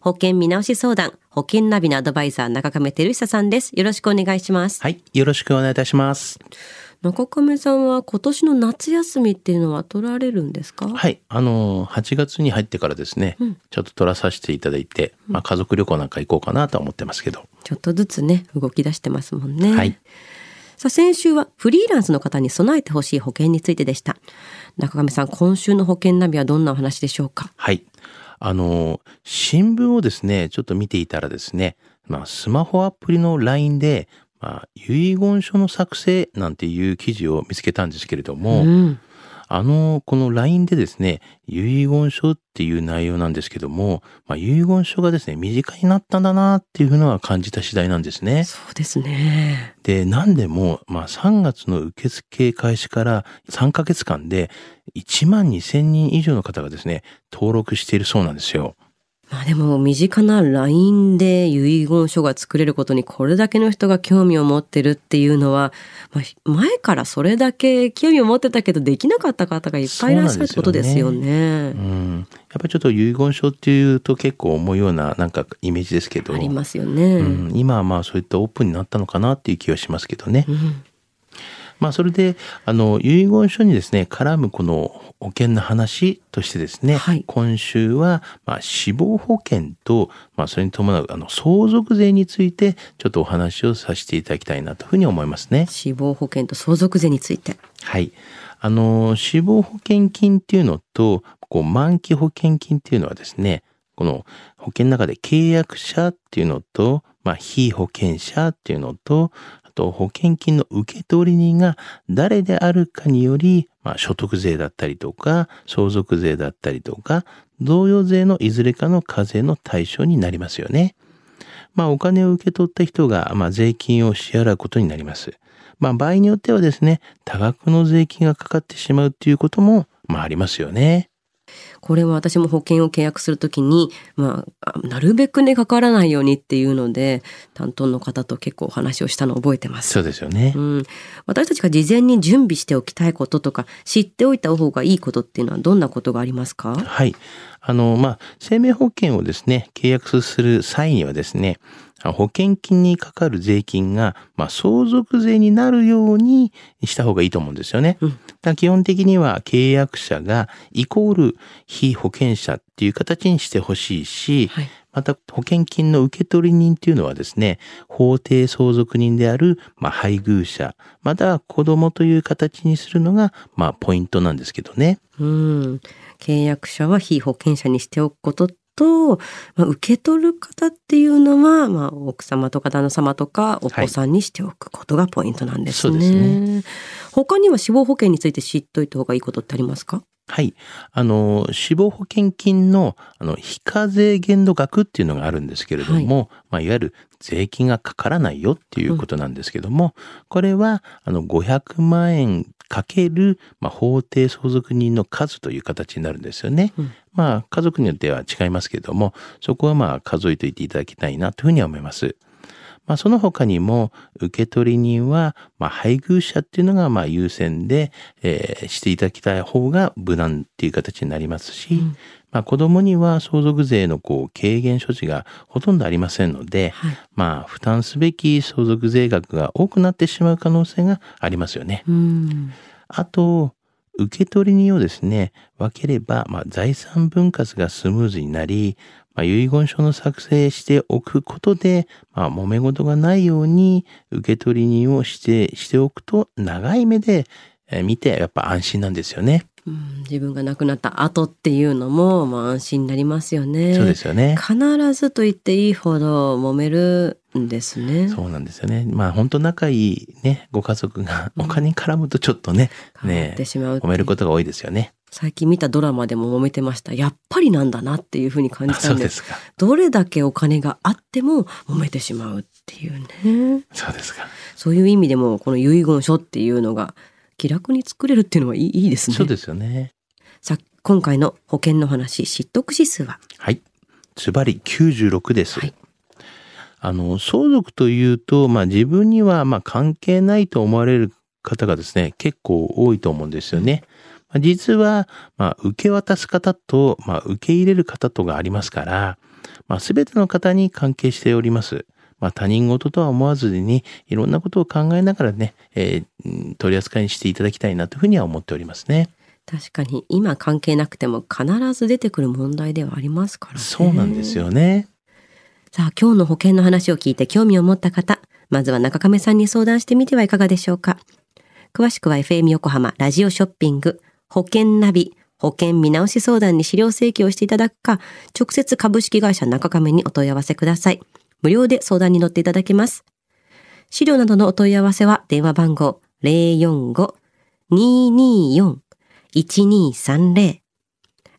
保険見直し相談、保険ナビのアドバイザー中亀照久さんです。よろしくお願いします。はい。よろしくお願いいたします。中亀さんは今年の夏休みっていうのは取られるんですか？はい。あの、8月に入ってからですね、ちょっと取らさせていただいて、まあ家族旅行なんか行こうかなとは思ってますけど。ちょっとずつね、動き出してますもんね。はい。さあ、先週はフリーランスの方に備えてほしい保険についてでした。中亀さん、今週の保険ナビはどんなお話でしょうか？はい。あの、新聞をですね、ちょっと見ていたらですね、まあスマホアプリの LINE で、まあ遺言書の作成なんていう記事を見つけたんですけれども、うん。あの、この LINE でですね、遺言書っていう内容なんですけども、まあ、遺言書がですね、身近になったんだなっていうのは感じた次第なんですね。そうですね。で、なんでも、まあ、3月の受付開始から3ヶ月間で1万2000人以上の方がですね、登録しているそうなんですよ。まあでも、身近な LINE で遺言書が作れることにこれだけの人が興味を持ってるっていうのは、まあ、前からそれだけ興味を持ってたけどできなかった方がいっぱいいらっしゃるってことですよね。うん。やっぱりちょっと遺言書っていうと結構重いようななんかイメージですけど、ありますよね。うん、今はまあそういったオープンになったのかなっていう気はしますけどね。うんまあそれで、あの、遺言書にですね、絡むこの保険の話としてですね、はい今週は、まあ死亡保険と、まあそれに伴う、あの、相続税について、ちょっとお話をさせていただきたいなというふうに思いますね。死亡保険と相続税について。はい。あの、死亡保険金っていうのと、こう、満期保険金っていうのはですね、この保険の中で契約者っていうのと、まあ、被保険者っていうのと、と保険金の受取人が誰であるかにより、まあ、所得税だったりとか、相続税だったりとか、贈与税のいずれかの課税の対象になりますよね。まあ、お金を受け取った人が、まあ、税金を支払うことになります。まあ、場合によってはですね、多額の税金がかかってしまうっていうことも、まあ、ありますよね。これは私も保険を契約するときに、まあ、あなるべくね、かからないようにっていうので、担当の方と結構お話をしたのを覚えてます。そうですよね。うん、私たちが事前に準備しておきたいこととか、知っておいた方がいいことっていうのはどんなことがありますか？はい。あの、まあ、生命保険をですね、契約する際にはですね、保険金にかかる税金が、まあ、相続税になるようにした方がいいと思うんですよね。基本的には契約者がイコール被保険者っていう形にしてほしいし、はい。また保険金の受取人っていうのはですね、法定相続人である、まあ、配偶者、または子供という形にするのが、まあ、ポイントなんですけどね。うん。契約者は被保険者にしておくことと、まあ、受け取る方っていうのは、まあ、奥様とか旦那様とかお子さんにしておくことがポイントなんですね。そうですね他には死亡保険について知っといた方がいいことってありますか？はい。あの、死亡保険金の、あの、非課税限度額っていうのがあるんですけれども、まあ、いわゆる税金がかからないよっていうことなんですけども、これは、あの、500万円かける、まあ、法定相続人の数という形になるんですよね。うんまあ、家族によっては違いますけれども、そこはまあ、数えておいていただきたいなというふうには思います。まあ、その他にも、受取人は、まあ、配偶者っていうのが、まあ、優先で、えーしていただきたい方が無難っていう形になりますし、うんまあ、子供には相続税のこう、軽減処置がほとんどありませんので、はい。まあ、負担すべき相続税額が多くなってしまう可能性がありますよね。うん。あと、受取人をですね、分ければ、まあ、財産分割がスムーズになり、まあ、遺言書の作成しておくことで、まあ、揉め事がないように受取人をして、しておくと、長い目でえー見て、やっぱ安心なんですよね。うん自分が亡くなった後っていうのも、まあ、安心になりますよね。そうですよね。必ずと言っていいほど揉めるんですね。そうなんですよね。まあ本当仲いいね、ご家族がお金に絡むとちょっとね、変わっねてしまうっていう揉めることが多いですよね。最近見たドラマでも揉めてました。やっぱりなんだなっていうふうに感じあたんです。そうですか。どれだけお金があっても揉めてしまうっていうね。そうですか。そういう意味でもこの遺言書っていうのが気楽に作れるっていうのはいいいいですね。そうですよね。さあ今回の保険の話、知得指数は？はい。ズバリ96です。はいあの、相続というと、まあ自分にはまあ関係ないと思われる方がですね、結構多いと思うんですよね。まあ、実は、まあ受け渡す方と、まあ受け入れる方とがありますから、まあ全ての方に関係しております。まあ他人事とは思わずに、いろんなことを考えながらね、えー取り扱いにしていただきたいなというふうには思っておりますね。確かに今関係なくても必ず出てくる問題ではありますからね。そうなんですよね。さあ今日の保険の話を聞いて興味を持った方、まずは中亀さんに相談してみてはいかがでしょうか。詳しくは FM 横浜ラジオショッピング保険ナビ保険見直し相談に資料請求をしていただくか、直接株式会社中亀にお問い合わせください。無料で相談に乗っていただけます。資料などのお問い合わせは電話番号045-224-1230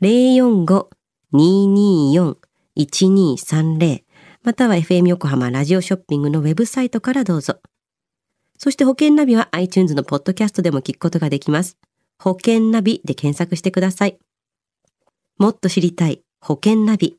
045-224-1230または FM 横浜ラジオショッピングのウェブサイトからどうぞ。そして保険ナビは iTunes のポッドキャストでも聞くことができます。保険ナビで検索してください。もっと知りたい保険ナビ。